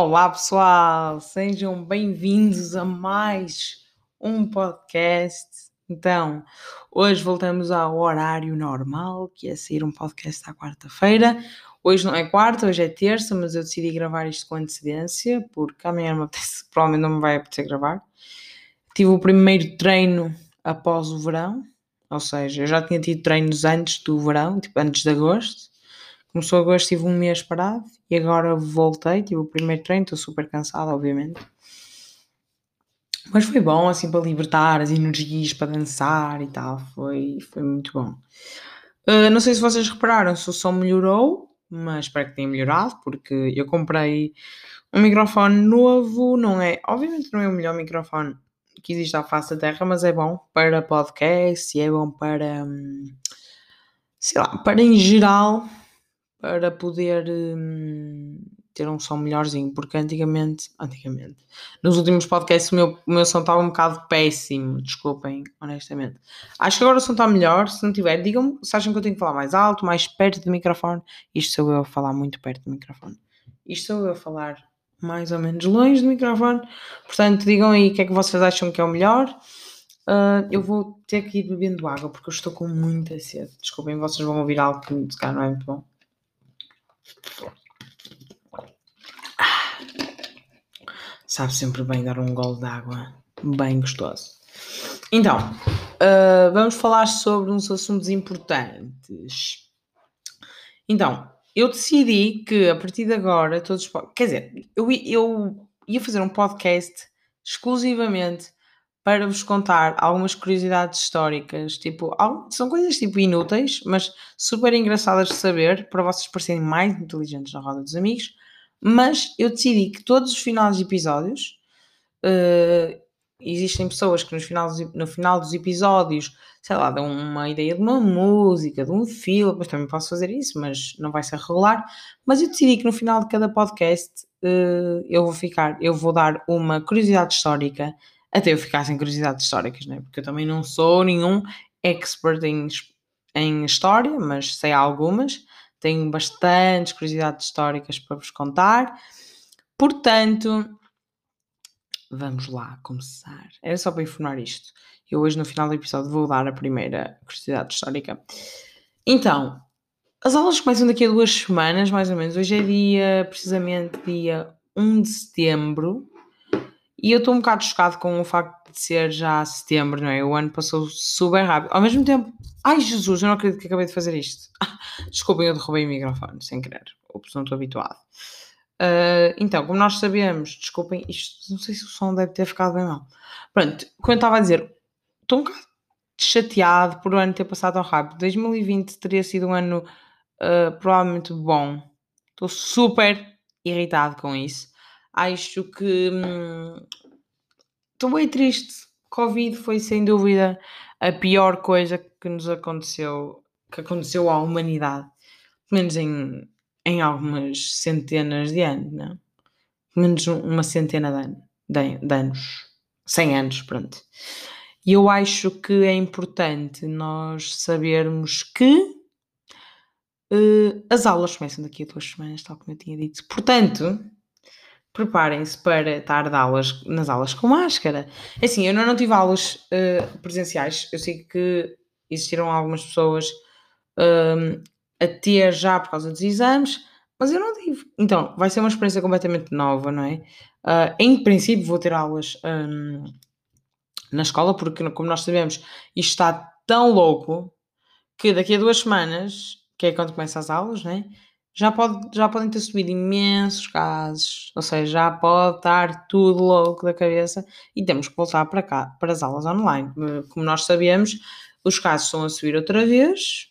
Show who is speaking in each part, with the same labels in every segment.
Speaker 1: Olá pessoal, sejam bem-vindos a mais um podcast. Então, hoje voltamos ao horário normal, que é sair um podcast à quarta-feira. Hoje não é quarta, hoje é terça, mas eu decidi gravar isto com antecedência, porque amanhã me apetece, provavelmente não me vai apetecer gravar. Tive o primeiro treino após o verão, ou seja, eu já tinha tido treinos antes do verão, tipo antes de agosto. Começou agosto, tive um mês parado e agora voltei, tive o primeiro treino, estou super cansada, obviamente. Mas foi bom, assim, para libertar as energias, para dançar e tal, foi, foi muito bom. Uh, não sei se vocês repararam se o som melhorou, mas espero que tenha melhorado, porque eu comprei um microfone novo, não é, obviamente não é o melhor microfone que existe à face da Terra, mas é bom para podcast é bom para, hum, sei lá, para em geral para poder hum, ter um som melhorzinho, porque antigamente, antigamente, nos últimos podcasts o meu, o meu som estava um bocado péssimo, desculpem, honestamente. Acho que agora o som está melhor, se não tiver, digam-me se acham que eu tenho que falar mais alto, mais perto do microfone. Isto sou eu a falar muito perto do microfone. Isto sou eu a falar mais ou menos longe do microfone. Portanto, digam aí o que é que vocês acham que é o melhor. Uh, eu vou ter que ir bebendo água porque eu estou com muita sede. Desculpem, vocês vão ouvir algo que se calhar não é muito bom. Sabe sempre bem dar um gole de água bem gostoso. Então, uh, vamos falar sobre uns assuntos importantes. Então, eu decidi que a partir de agora todos. Quer dizer, eu, eu ia fazer um podcast exclusivamente para vos contar algumas curiosidades históricas, tipo, são coisas tipo inúteis, mas super engraçadas de saber, para vocês parecerem mais inteligentes na roda dos amigos. Mas eu decidi que todos os finais de episódios, uh, existem pessoas que nos finais, no final dos episódios, sei lá, dão uma ideia de uma música, de um filme, mas também posso fazer isso, mas não vai ser regular. Mas eu decidi que no final de cada podcast uh, eu vou ficar, eu vou dar uma curiosidade histórica até eu ficar sem curiosidades históricas, né? porque eu também não sou nenhum expert em, em história, mas sei algumas, tenho bastantes curiosidades históricas para vos contar, portanto, vamos lá começar. Era só para informar isto. Eu hoje, no final do episódio, vou dar a primeira curiosidade histórica. Então, as aulas começam daqui a duas semanas, mais ou menos. Hoje é dia, precisamente, dia 1 de setembro. E eu estou um bocado chocado com o facto de ser já setembro, não é? O ano passou super rápido. Ao mesmo tempo, ai Jesus, eu não acredito que acabei de fazer isto. Desculpem, eu derrubei o microfone sem querer. Ups, não estou habituado. Uh, então, como nós sabemos, desculpem, isto não sei se o som deve ter ficado bem mal. Pronto, como eu estava a dizer, estou um bocado chateado por o ano ter passado tão rápido. 2020 teria sido um ano uh, provavelmente bom. Estou super irritado com isso acho que hum, estou bem triste. Covid foi sem dúvida a pior coisa que nos aconteceu, que aconteceu à humanidade, pelo menos em, em algumas centenas de anos, não? Pelo menos uma centena de, anos, de, de anos, 100 anos, pronto. E eu acho que é importante nós sabermos que uh, as aulas começam daqui a duas semanas, tal como eu tinha dito. Portanto, preparem-se para estar aulas, nas aulas com máscara. Assim, eu não, não tive aulas uh, presenciais, eu sei que existiram algumas pessoas uh, a ter já por causa dos exames, mas eu não tive. Então, vai ser uma experiência completamente nova, não é? Uh, em princípio, vou ter aulas um, na escola, porque, como nós sabemos, isto está tão louco que daqui a duas semanas, que é quando começam as aulas, não é? Já, pode, já podem ter subido imensos casos, ou seja, já pode estar tudo louco da cabeça e temos que voltar para cá, para as aulas online. Como nós sabemos, os casos estão a subir outra vez,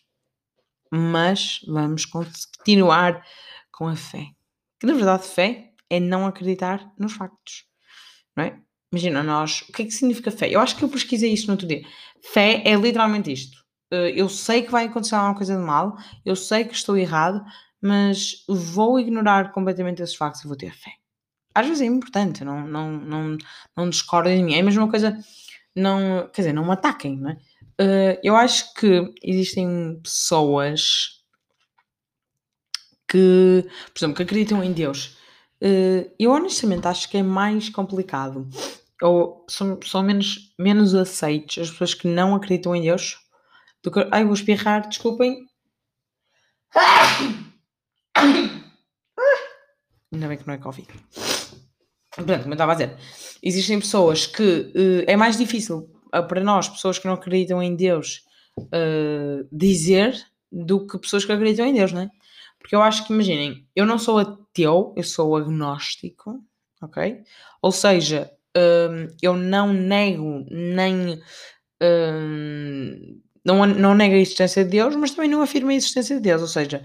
Speaker 1: mas vamos continuar com a fé. Que na verdade, fé é não acreditar nos factos, não é? Imagina, nós, o que é que significa fé? Eu acho que eu pesquisei isto no outro dia. Fé é literalmente isto. Eh, eu sei que vai acontecer alguma coisa de mal, eu sei que estou errado, mas vou ignorar completamente esses factos e vou ter fé. Às vezes é importante, não, não, não, não discordem de mim. É a mesma coisa, não, quer dizer, não me ataquem, não é? Uh, eu acho que existem pessoas que, por exemplo, que acreditam em Deus. Uh, eu honestamente acho que é mais complicado, ou são, são menos, menos aceites as pessoas que não acreditam em Deus do que. Ai, vou espirrar, desculpem. Ainda bem que não é Covid. Portanto, como eu estava a dizer, existem pessoas que uh, é mais difícil uh, para nós, pessoas que não acreditam em Deus, uh, dizer do que pessoas que acreditam em Deus, não é? Porque eu acho que, imaginem, eu não sou ateu, eu sou agnóstico, ok? Ou seja, um, eu não nego nem. Um, não, não nego a existência de Deus, mas também não afirmo a existência de Deus. Ou seja,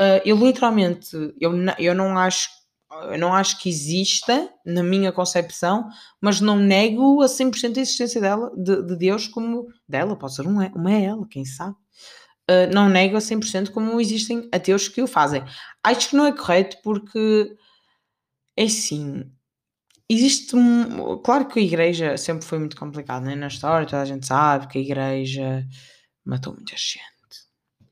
Speaker 1: uh, eu literalmente eu, eu não acho eu não acho que exista, na minha concepção, mas não nego a 100% a existência dela, de, de, Deus como dela, pode ser uma, uma é ela, quem sabe. Uh, não nego a 100% como existem ateus que o fazem. Acho que não é correto porque é assim. Existe um, claro que a igreja sempre foi muito complicada né? na história, toda a gente sabe que a igreja matou muita gente.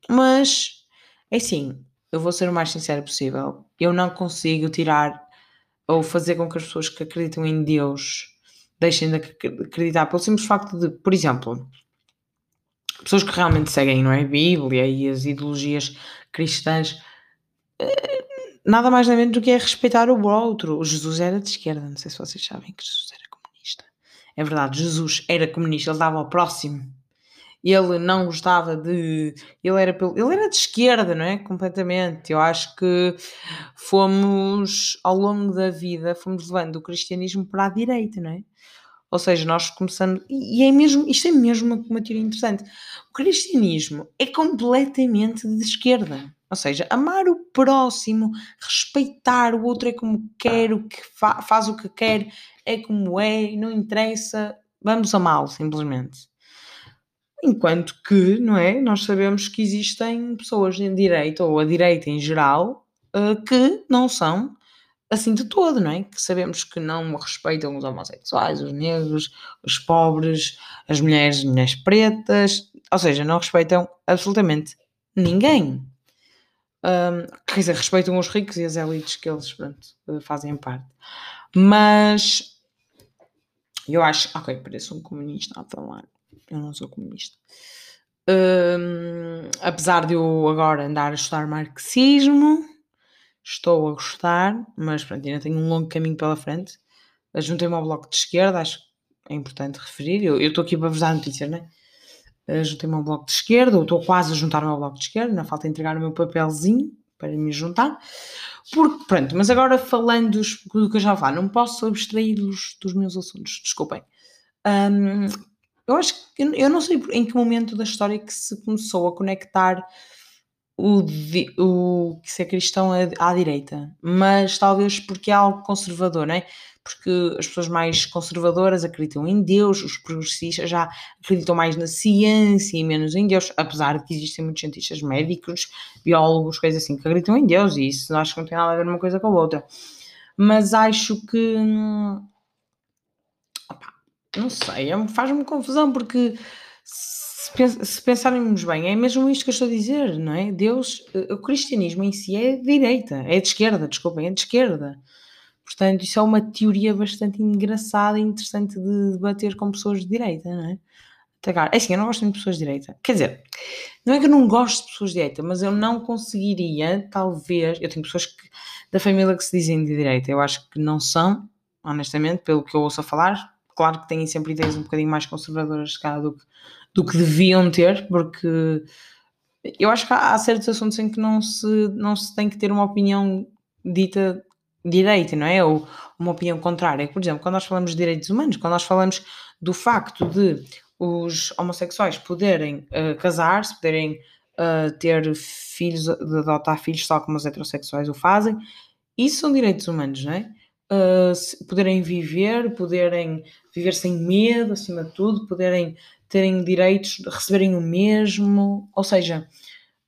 Speaker 1: Mas é assim, eu vou ser o mais sincero possível. Eu não consigo tirar ou fazer com que as pessoas que acreditam em Deus deixem de acreditar pelo simples facto de, por exemplo, pessoas que realmente seguem não é, a Bíblia e as ideologias cristãs, eh, nada mais nem menos do que é respeitar o outro. Jesus era de esquerda, não sei se vocês sabem que Jesus era comunista. É verdade, Jesus era comunista, ele dava ao próximo ele não gostava de. Ele era, ele era de esquerda, não é? Completamente. Eu acho que fomos, ao longo da vida, fomos levando o cristianismo para a direita, não é? Ou seja, nós começando. E é mesmo, isto é mesmo uma, uma teoria interessante. O cristianismo é completamente de esquerda. Ou seja, amar o próximo, respeitar o outro é como quer, o que fa faz o que quer, é como é, não interessa, vamos amá-lo simplesmente. Enquanto que, não é? Nós sabemos que existem pessoas de direita, ou a direita em geral, uh, que não são assim de todo, não é? Que sabemos que não respeitam os homossexuais, os negros, os pobres, as mulheres, as mulheres pretas, ou seja, não respeitam absolutamente ninguém. Um, quer dizer, respeitam os ricos e as elites que eles pronto, fazem parte. Mas eu acho, ok, pareço um comunista a falar, eu não sou comunista. Um, apesar de eu agora andar a estudar marxismo, estou a gostar, mas pronto, ainda tenho um longo caminho pela frente. Juntei-me ao bloco de esquerda, acho que é importante referir. Eu estou aqui para vos dar notícias, né? Juntei-me ao bloco de esquerda, ou estou quase a juntar-me ao bloco de esquerda, não falta entregar o meu papelzinho para me juntar. Porque, pronto, mas agora falando do que eu já falo, não posso abstraí-los dos meus assuntos, desculpem. Um, eu acho que eu não sei em que momento da história que se começou a conectar o, o que ser cristão à, à direita, mas talvez porque é algo conservador, não é? Porque as pessoas mais conservadoras acreditam em Deus, os progressistas já acreditam mais na ciência e menos em Deus, apesar de que existem muitos cientistas médicos, biólogos, coisas assim, que acreditam em Deus, e isso acho que não tem nada a ver uma coisa com a outra. Mas acho que hum, não sei, é faz-me confusão porque se, pensarmos bem, é mesmo isto que eu estou a dizer, não é? Deus, eh, o cristianismo em si é de direita, é de esquerda, desculpem, é de esquerda. Portanto, isso é uma teoria bastante engraçada e interessante de debater com pessoas de direita, não é? É assim, eu não gosto muito de pessoas de direita. Quer dizer, não é que eu não gosto de pessoas de direita, mas eu não conseguiria, talvez. Eu tenho pessoas que, da família que se dizem de direita, eu acho que não são, honestamente, pelo que eu ouço a falar, claro que têm sempre ideias um bocadinho mais conservadoras cá do que, do que deviam ter, porque eu acho que há, há, certos assuntos em que não se, não se tem que ter uma opinião dita direita, não é? Ou uma opinião contrária. Por exemplo, quando nós falamos de direitos humanos, quando nós falamos do facto de os homossexuais poderem uh, casar-se, poderem uh, ter filhos, de adotar filhos, tal como os heterossexuais o fazem, isso são direitos humanos, não é? Uh, poderem viver, poderem viver sem medo, acima de tudo, poderem terem direitos, receberem o mesmo, ou seja,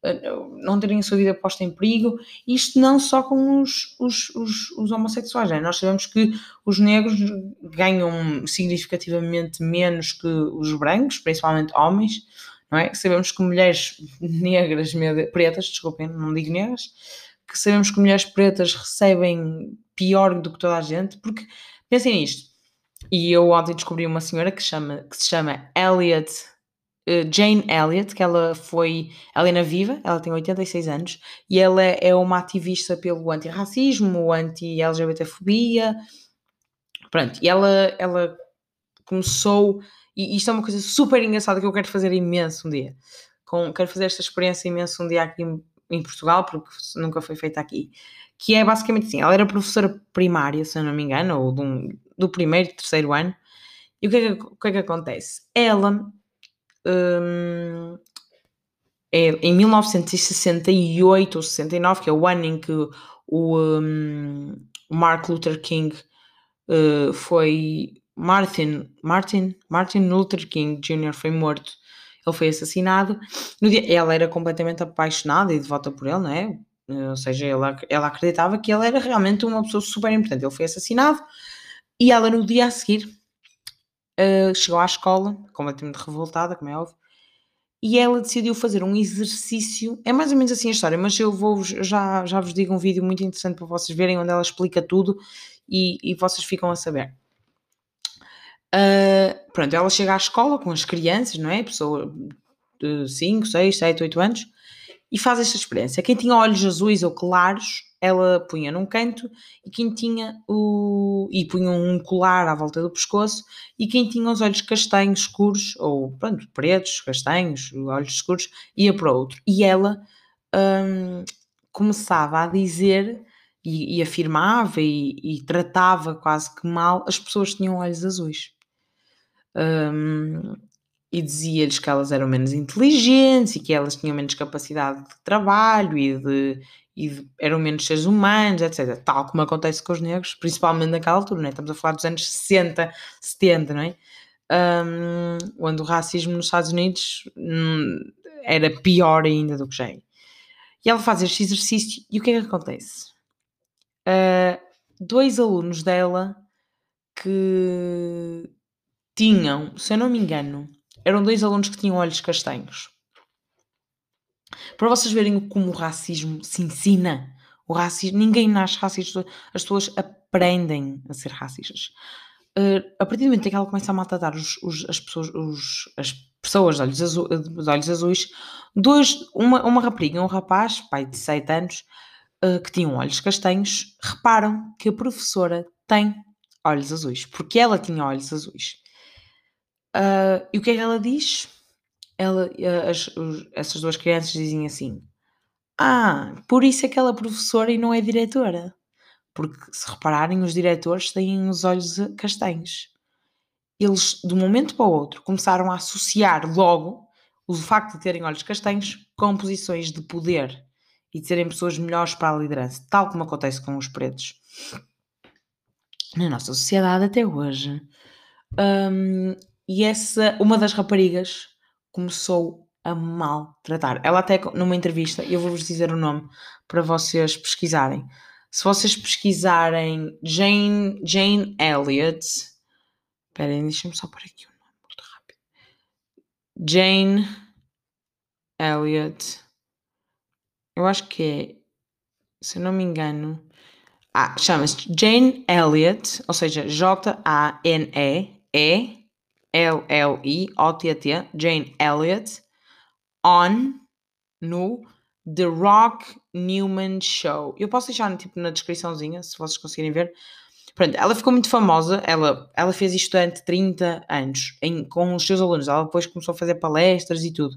Speaker 1: eh, não terem a sua vida posta em perigo, isto não só com os, os, os, os homossexuais, é? nós sabemos que os negros ganham significativamente menos que os brancos, principalmente homens, não é? Sabemos que mulheres negras, pretas, desculpem, não digo negras, que sabemos que mulheres pretas recebem pior do que toda a gente, porque pensem nisto. E eu ontem descobri uma senhora que, chama, que se chama Elliot, uh, Jane Elliot, que ela foi, ela é na viva, ela tem 86 anos, e ela é uma ativista pelo antirracismo, anti-LGBTfobia, pronto, e ela, ela começou, e isto é uma coisa super engraçada que eu quero fazer imenso um dia, com, quero fazer esta experiência imenso um dia aqui em, Portugal, porque nunca foi feita aqui, que é basicamente assim, ela era professora primária, se eu não me engano, ou um, do primeiro, terceiro ano, e o que é que, que, é que acontece? Ela, hum, é, em 1968 ou 69, que é o ano em que o, um, Mark Luther King uh, foi Martin, Martin, Martin Luther King Jr. foi morto, ele foi assassinado. No dia, ela era completamente apaixonada e devota por ele, não é? Ou seja, ela, ela acreditava que ele era realmente uma pessoa super importante. Ele foi assassinado e ela, no dia a seguir, uh, chegou à escola, completamente revoltada, como é óbvio, e ela decidiu fazer um exercício. É mais ou menos assim a história, mas eu vou já, já vos digo um vídeo muito interessante para vocês verem, onde ela explica tudo e, e vocês ficam a saber. Uh, pronto, ela chega à escola com as crianças, não é? Pessoa de 5, 6, 7, 8 anos e faz esta experiência. Quem tinha olhos azuis ou claros, ela punha num canto e quem tinha o. e punha um colar à volta do pescoço, e quem tinha os olhos castanhos escuros, ou pronto, pretos, castanhos, olhos escuros, ia para outro. E ela hum, começava a dizer e, e afirmava e, e, tratava quase que mal as pessoas que tinham olhos azuis. Um, e dizia-lhes que elas eram menos inteligentes e que elas tinham menos capacidade de trabalho e de, e de, eram menos seres humanos, etc. Tal como acontece com os negros, principalmente naquela altura, não é? estamos a falar dos anos 60, 70, não é? Um, onde o racismo nos Estados Unidos hum, era pior ainda do que já é. E ela faz este exercício e o que é que acontece? Uh, dois alunos dela que tinham, se eu não me engano, eram dois alunos que tinham olhos castanhos. Para vocês verem como o racismo se ensina. O racismo, ninguém nasce racista, as pessoas aprendem a ser racistas. Uh, a partir do momento em que ela começa a maltratar os, os, as pessoas, os, as pessoas de olhos, azu, de olhos azuis, dois, uma, uma rapariga um rapaz, pai de 7 anos, uh, que tinham olhos castanhos, reparam que a professora tem olhos azuis, porque ela tinha olhos azuis. Uh, e o que é que ela diz? Ela, uh, as, os, essas duas crianças dizem assim: Ah, por isso é que ela é professora e não é diretora. Porque se repararem, os diretores têm os olhos castanhos. Eles, de um momento para o outro, começaram a associar logo o facto de terem olhos castanhos com posições de poder e de serem pessoas melhores para a liderança, tal como acontece com os pretos. Na nossa sociedade até hoje. Um, e essa, uma das raparigas começou a maltratar. Ela até numa entrevista, eu vou-vos dizer o nome para vocês pesquisarem. Se vocês pesquisarem Jane, Jane Elliott, esperem, deixa-me só por aqui o nome muito rápido. Jane Elliott, eu acho que é, se não me engano, ah, chama-se Jane Elliott, ou seja, J-A-N-E-E L-L-I-O-T-T, Jane Elliott, on no The Rock Newman Show. Eu posso deixar tipo, na descriçãozinha, se vocês conseguirem ver. Pronto, ela ficou muito famosa, ela, ela fez isto durante 30 anos em, com os seus alunos. Ela depois começou a fazer palestras e tudo.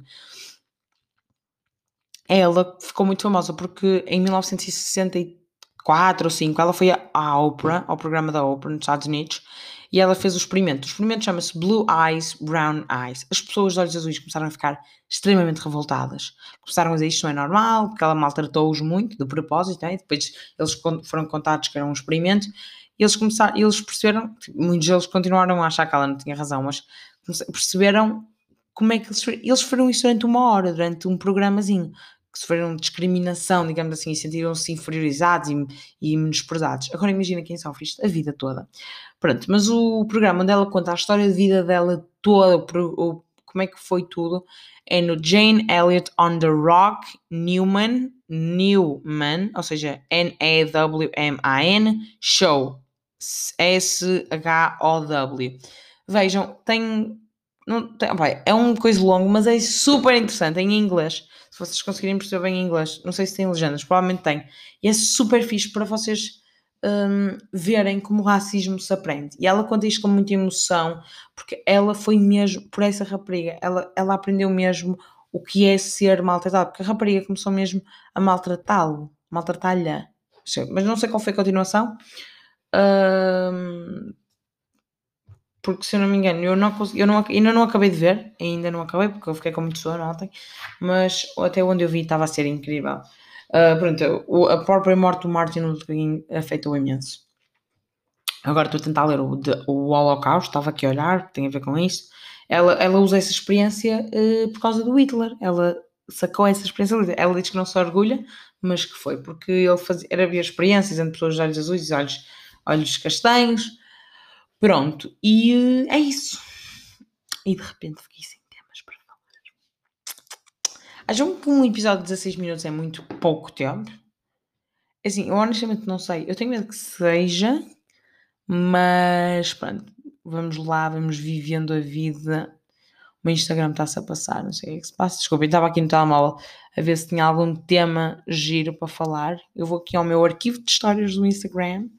Speaker 1: Ela ficou muito famosa porque em 1964 ou 5 ela foi à Oprah, ao programa da Oprah nos Estados Unidos, e ela fez o experimento. O experimento chama-se Blue Eyes, Brown Eyes. As pessoas de olhos azuis começaram a ficar extremamente revoltadas. Começaram a dizer isto não é normal, porque ela maltratou-os muito, de propósito, né? depois eles foram contados que era um experimento, e eles começaram, eles perceberam, muitos deles continuaram a achar que ela não tinha razão, mas perceberam como é que eles, eles foram isso durante uma hora, durante um programazinho que sofreram discriminação, digamos assim, e sentiram-se inferiorizados e, e menosprezados. Agora imagina quem sofre isto a vida toda. Pronto, mas o programa onde ela conta a história de vida dela toda, o, como é que foi tudo, é no Jane Elliott on the Rock Newman, Newman, ou seja, N-E-W-M-A-N, Show, S-H-O-W. Vejam, tem, não, tem opa, é um coisa longo, mas é super interessante em inglês. Se vocês conseguirem perceber bem inglês, não sei se tem legendas, provavelmente tem. E é super fixe para vocês um, verem como o racismo se aprende. E ela conta isto com muita emoção, porque ela foi mesmo, por essa rapariga, ela, ela aprendeu mesmo o que é ser maltratado, porque a rapariga começou mesmo a maltratá-lo, maltratá-lhe. Mas não sei qual foi a continuação. Um, porque se eu não me engano, eu, não consegui, eu não, ainda não acabei de ver, ainda não acabei, porque eu fiquei com muito sono ontem, mas até onde eu vi estava a ser incrível. Uh, pronto, o, a própria morte do Martin Luther King afetou imenso. Agora estou a tentar ler o, de, o Holocausto, estava aqui a olhar, tem a ver com isso. Ela, ela usa essa experiência uh, por causa do Hitler. Ela sacou essa experiência. Ela diz que não se orgulha, mas que foi porque ele fazia, era ver experiências entre pessoas de olhos azuis e olhos, olhos castanhos. Pronto, e uh, é isso. E de repente fiquei assim Acham que um episódio de 16 minutos é muito pouco tempo? É assim, eu honestamente não sei. Eu tenho medo que seja, mas pronto, vamos lá, vamos vivendo a vida. O meu Instagram está-se a passar, não sei o que, é que se passa. Desculpa, eu estava aqui no telemóvel a ver se tinha algum tema giro para falar. Eu vou aqui ao meu arquivo de histórias do Instagram,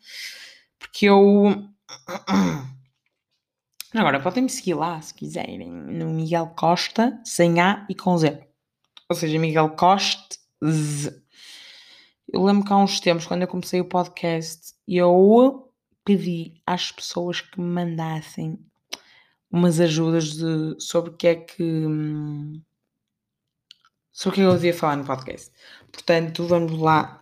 Speaker 1: porque eu. Agora, podem me seguir lá se quiserem, no Miguel Costa, sem A e com Z ou seja, Miguel Coste. Eu lembro que há uns tempos, quando eu comecei o podcast, eu pedi às pessoas que me mandassem umas ajudas de, sobre o que é que. sobre o que eu devia falar no podcast. Portanto, vamos lá.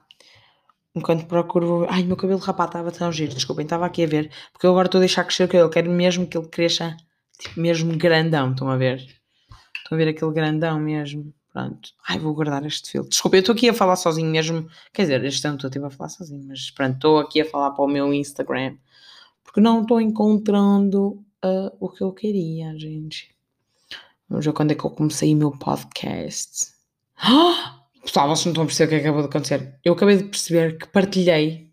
Speaker 1: Enquanto procuro. Ai, meu cabelo rapado estava tão giro, desculpem, estava aqui a ver. Porque eu agora estou a deixar crescer o cabelo, quero mesmo que ele cresça, tipo, mesmo grandão, estão a ver? Estão a ver aquele grandão mesmo. Pronto. Ai, vou guardar este filtro. Desculpa, eu estou aqui a falar sozinho mesmo. Quer dizer, este ano estou a falar sozinho, mas pronto, estou aqui a falar para o meu Instagram. Porque não estou encontrando uh, o que eu queria, gente. Vamos ver quando é que eu comecei o meu podcast. Ah! Pessoal, vocês não estão a perceber o que acabou de acontecer. Eu acabei de perceber que partilhei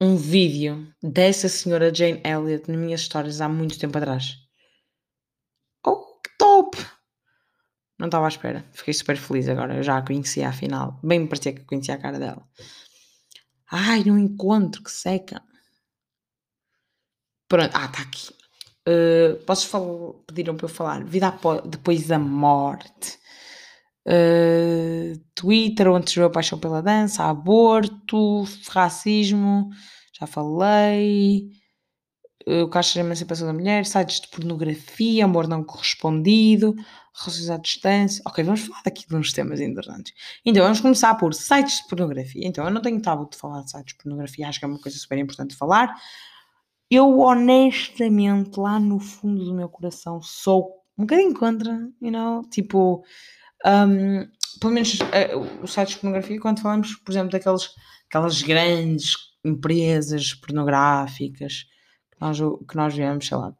Speaker 1: um vídeo dessa senhora Jane Elliott nas minhas histórias há muito tempo atrás. Oh, que top! Não estava à espera. Fiquei super feliz agora. Eu já a conhecia afinal. Bem me parecia que conhecia a cara dela. Ai, não encontro, que seca. Pronto. Ah, está aqui. Uh, posso falar, pediram para eu falar. Vida depois da morte. Uh, Twitter, onde surgiu a paixão pela dança, aborto, racismo, já falei. Uh, o Caixa de Emancipação da Mulher, sites de pornografia, amor não correspondido, relações à distância. Ok, vamos falar aqui de uns temas interessantes. Então, vamos começar por sites de pornografia. Então, eu não tenho tábua de falar de sites de pornografia, acho que é uma coisa super importante falar. Eu, honestamente, lá no fundo do meu coração, sou um bocadinho contra, you know? Tipo, um, pelo menos uh, os sites de pornografia, quando falamos, por exemplo, daquelas aquelas grandes empresas pornográficas que nós, que nós vemos, sei lá,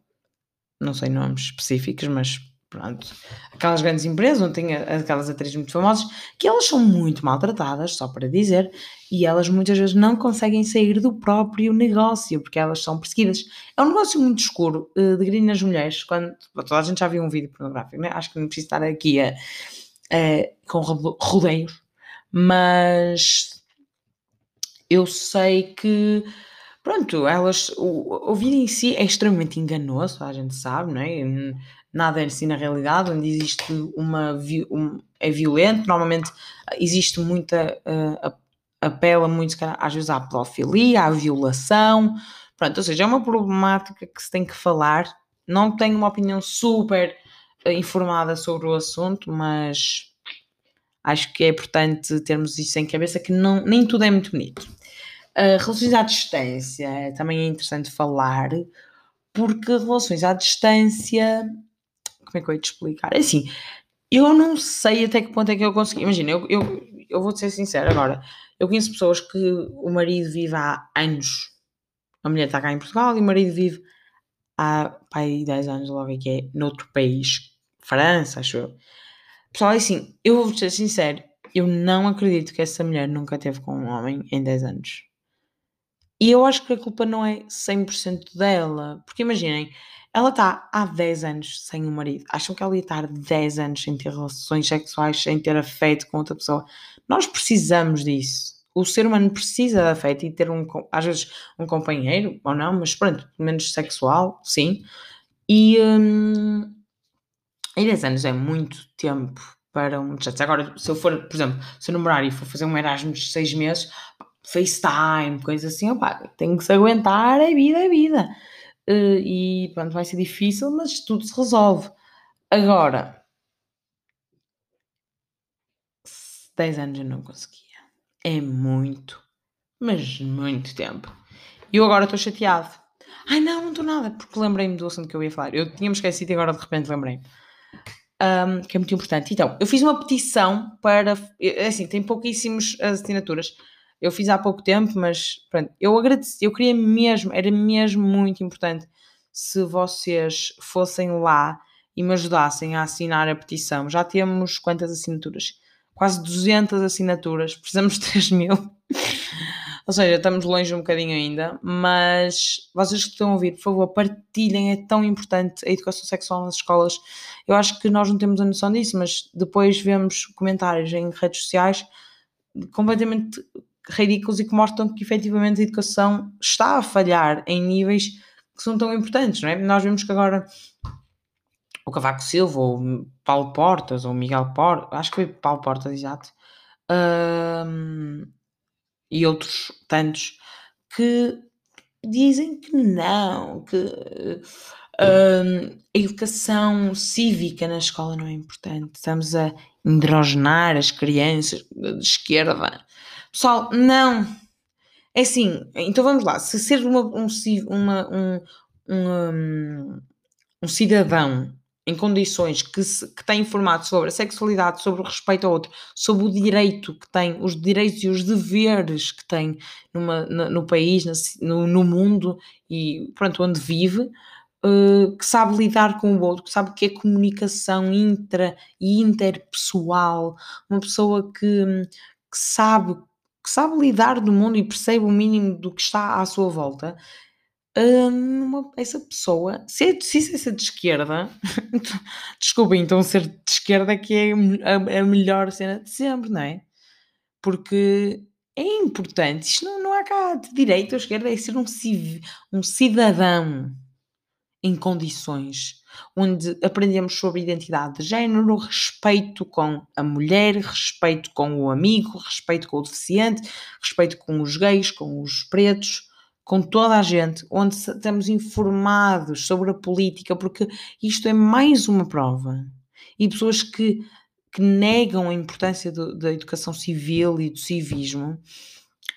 Speaker 1: não sei nomes específicos, mas pronto, aquelas grandes empresas onde tem aquelas atrizes muito famosas, que elas são muito maltratadas, só para dizer, e elas muitas vezes não conseguem sair do próprio negócio, porque elas são perseguidas. É um negócio muito escuro, uh, de nas mulheres, quando toda a gente já viu um vídeo pornográfico, né? acho que não preciso estar aqui a, a, com rodeios, mas eu sei que pronto, elas, o, vídeo em si é extremamente enganoso, a gente sabe, não é? nada é assim na realidade, onde existe uma um, é violento, normalmente existe muita uh, apela muito às vezes à pedofilia, à violação, pronto, ou seja, é uma problemática que se tem que falar. Não tenho uma opinião super informada sobre o assunto, mas acho que é importante termos isso em cabeça que não, nem tudo é muito bonito. Uh, relações à distância também é interessante falar, porque relações à distância como é que eu ia te explicar? É assim, eu não sei até que ponto é que eu consegui. Imagina, eu, eu, eu vou-te ser sincero agora. Eu conheço pessoas que o marido vive há anos. A mulher está cá em Portugal e o marido vive há pai, 10 anos, logo que é, noutro país França, acho eu. Pessoal, é assim, eu vou ser sincero, eu não acredito que essa mulher nunca teve com um homem em 10 anos. E eu acho que a culpa não é 100% dela. Porque imaginem, ela está há 10 anos sem um marido. Acham que ela ia estar 10 anos sem ter relações sexuais, sem ter afeto com outra pessoa? Nós precisamos disso. O ser humano precisa de afeto e ter um, às vezes, um companheiro, ou não, mas pronto, pelo menos sexual, sim. E, hum, e 10 anos é muito tempo para um muchacho. Agora, se eu for, por exemplo, se eu namorar e for fazer um Erasmus de 6 meses, FaceTime, coisa assim, opa, tenho que se aguentar, é vida, é vida. Uh, e pronto, vai ser difícil, mas tudo se resolve. Agora, 10 anos eu não conseguia. É muito, mas muito tempo. E eu agora estou chateado. Ai não, não estou nada, porque lembrei-me do assunto que eu ia falar. Eu tinha-me esquecido e agora de repente lembrei-me. Um, que é muito importante. Então, eu fiz uma petição para. É assim, tem pouquíssimas assinaturas eu fiz há pouco tempo, mas pronto, eu agradeci, eu queria mesmo, era mesmo muito importante se vocês fossem lá e me ajudassem a assinar a petição. Já temos quantas assinaturas? Quase 200 assinaturas, precisamos de 3 mil. Ou seja, estamos longe um bocadinho ainda, mas vocês que estão a ouvir, por favor, partilhem, é tão importante a educação sexual nas escolas. Eu acho que nós não temos a noção disso, mas depois vemos comentários em redes sociais completamente ridículos e que mostram que efetivamente a educação está a falhar em níveis que são tão importantes, não é? Nós vemos que agora o Cavaco Silva, ou Paulo Portas, ou Miguel Portas, acho que foi Paulo Portas, exato, um, e outros tantos que dizem que não, que um, a educação cívica na escola não é importante. Estamos a endrogenar as crianças de esquerda Pessoal, não. É assim, então vamos lá. Se ser uma, um, uma, um, um, um cidadão em condições que, se, que tem informado sobre a sexualidade, sobre o respeito ao outro, sobre o direito que tem, os direitos e os deveres que tem numa, no, no país, no, no, mundo e pronto, onde vive, uh, que sabe lidar com o outro, que sabe que é comunicação intra e interpessoal, uma pessoa que, que sabe que sabe lidar do mundo e percebe o mínimo do que está à sua volta, hum, essa pessoa, se, é, se é de esquerda, desculpem, então ser de esquerda é que é a, a, melhor cena de sempre, não é? Porque é importante, isto não, não há cá de direita ou esquerda, é ser um, um cidadão em condições onde aprendemos sobre identidade de género, respeito com a mulher, respeito com o amigo, respeito com o deficiente, respeito com os gays, com os pretos, com toda a gente, onde estamos informados sobre a política, porque isto é mais uma prova. E pessoas que, que negam a importância do, da educação civil e do civismo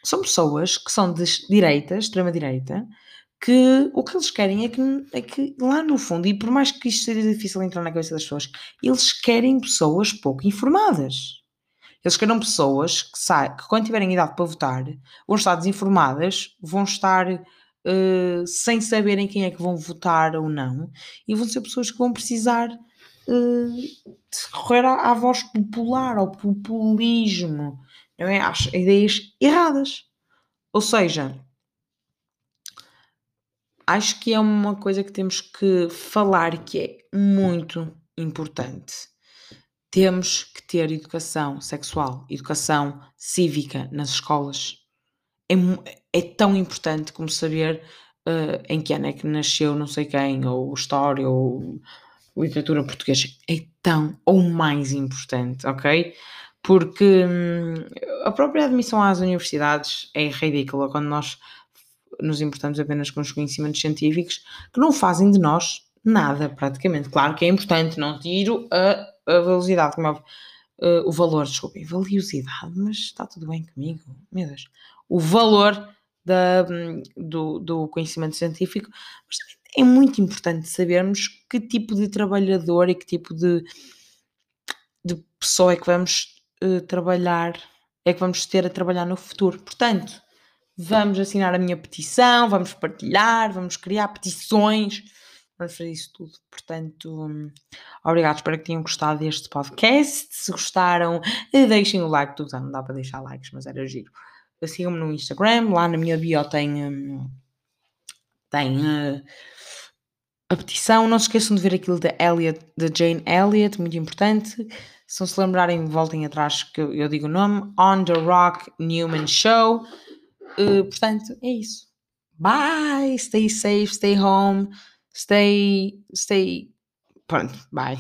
Speaker 1: são pessoas que são de direita, extrema-direita, que o que eles querem é que, é que lá no fundo, e por mais que isto seja difícil entrar na cabeça das pessoas, eles querem pessoas pouco informadas. Eles querem pessoas que, que quando tiverem idade para votar, vão estar desinformadas, vão estar uh, sem saberem quem é que vão votar ou não, e vão ser pessoas que vão precisar uh, de recorrer à, à, voz popular, ao populismo, não é? às ideias erradas. Ou seja, acho que é uma coisa que temos que falar que é muito importante. Temos que ter educação sexual, educação cívica nas escolas. É, é tão importante como saber uh, em que ano é que nasceu não sei quem, ou história, ou literatura portuguesa. É tão ou mais importante, ok? Porque hum, a própria admissão às universidades é ridícula quando nós nos importamos apenas com os conhecimentos científicos que não fazem de nós nada, praticamente. Claro que é importante, não tiro a, a velocidade, como é, uh, o valor, desculpem, valiosidade, mas está tudo bem comigo, meu Deus. O valor da, do, do conhecimento científico, mas é muito importante sabermos que tipo de trabalhador e que tipo de, de pessoa é que vamos uh, trabalhar, é que vamos ter a trabalhar no futuro. Portanto, vamos assinar a minha petição, vamos partilhar, vamos criar petições Vamos fazer isso tudo. Portanto, hum, obrigado. Espero que tenham gostado deste podcast. Se gostaram, deixem o like. Tudo não dá para deixar likes, mas era giro. Sigam-me no Instagram. Lá na minha bio tem. Hum, tem. Uh, a petição. Não se esqueçam de ver aquilo da Elliot, da Jane Elliott, muito importante. Se não se lembrarem, voltem atrás que eu, eu digo o nome. On the Rock Newman Show. Uh, portanto, é isso. Bye! Stay safe, stay home, stay. stay. Bye.